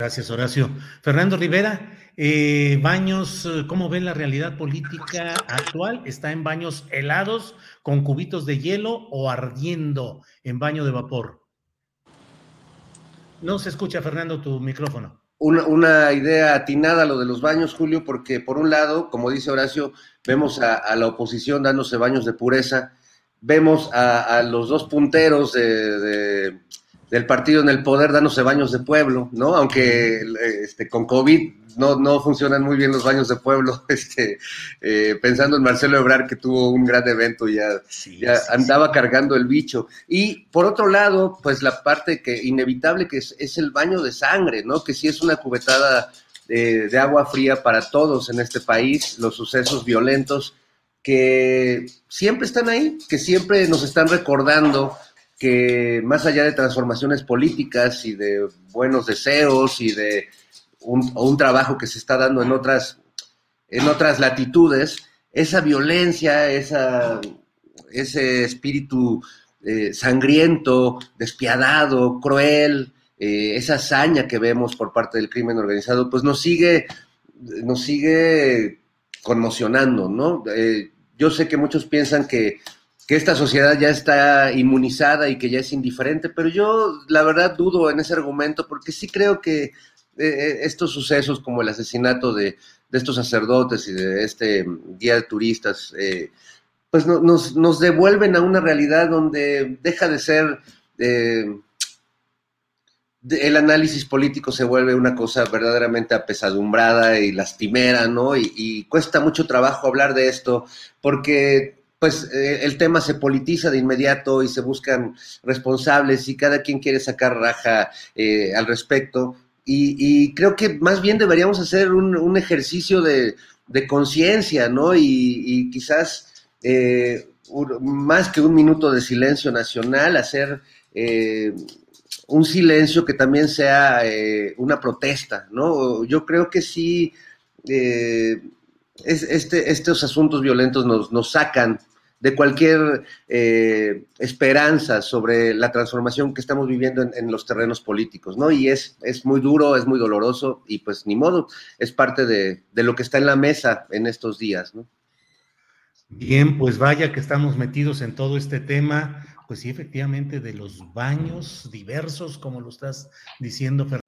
Gracias, Horacio. Fernando Rivera, eh, Baños, ¿cómo ven la realidad política actual? ¿Está en baños helados, con cubitos de hielo o ardiendo en baño de vapor? No se escucha, Fernando, tu micrófono. Una, una idea atinada lo de los baños, Julio, porque por un lado, como dice Horacio, vemos a, la oposición dándose baños de pureza, vemos a, los dos punteros de del partido en el poder dándose baños de pueblo, ¿no? Aunque este, con COVID no, no funcionan muy bien los baños de pueblo, este, eh, pensando en Marcelo Ebrard que tuvo un gran evento, ya, Sí, ya sí, andaba cargando el bicho. Y por otro lado, pues la parte que inevitable que es, es el baño de sangre, ¿no? Que sí es una cubetada de agua fría para todos en este país, los sucesos violentos que siempre están ahí, que siempre nos están recordando que más allá de transformaciones políticas y de buenos deseos y de un, trabajo que se está dando en otras, en otras latitudes, esa violencia, ese espíritu eh, sangriento, despiadado, cruel, eh, esa hazaña que vemos por parte del crimen organizado, pues nos sigue, nos sigue conmocionando, ¿no? Eh, yo sé que muchos piensan que que esta sociedad ya está inmunizada y que ya es indiferente, pero yo la verdad dudo en ese argumento porque sí creo que eh, estos sucesos como el asesinato de, estos sacerdotes y de este guía de turistas, eh, pues no, nos, nos, devuelven a una realidad donde deja de ser... Eh, el análisis político se vuelve una cosa verdaderamente apesadumbrada y lastimera, ¿no? Y cuesta mucho trabajo hablar de esto porque pues eh, el tema se politiza de inmediato y se buscan responsables y cada quien quiere sacar raja eh, al respecto. Y, creo que más bien deberíamos hacer un, ejercicio de, conciencia, ¿no? Y, quizás eh, más que un minuto de silencio nacional, hacer eh, un silencio que también sea una protesta, ¿no? Yo creo que sí. Es, este, estos asuntos violentos nos, nos sacan de cualquier eh, esperanza sobre la transformación que estamos viviendo en, los terrenos políticos, ¿no? Y es, es muy duro, es muy doloroso y pues ni modo, es parte de, de lo que está en la mesa en estos días, ¿no? Bien, pues vaya que estamos metidos en todo este tema, pues sí, efectivamente, de los baños diversos, como lo estás diciendo, Fernando.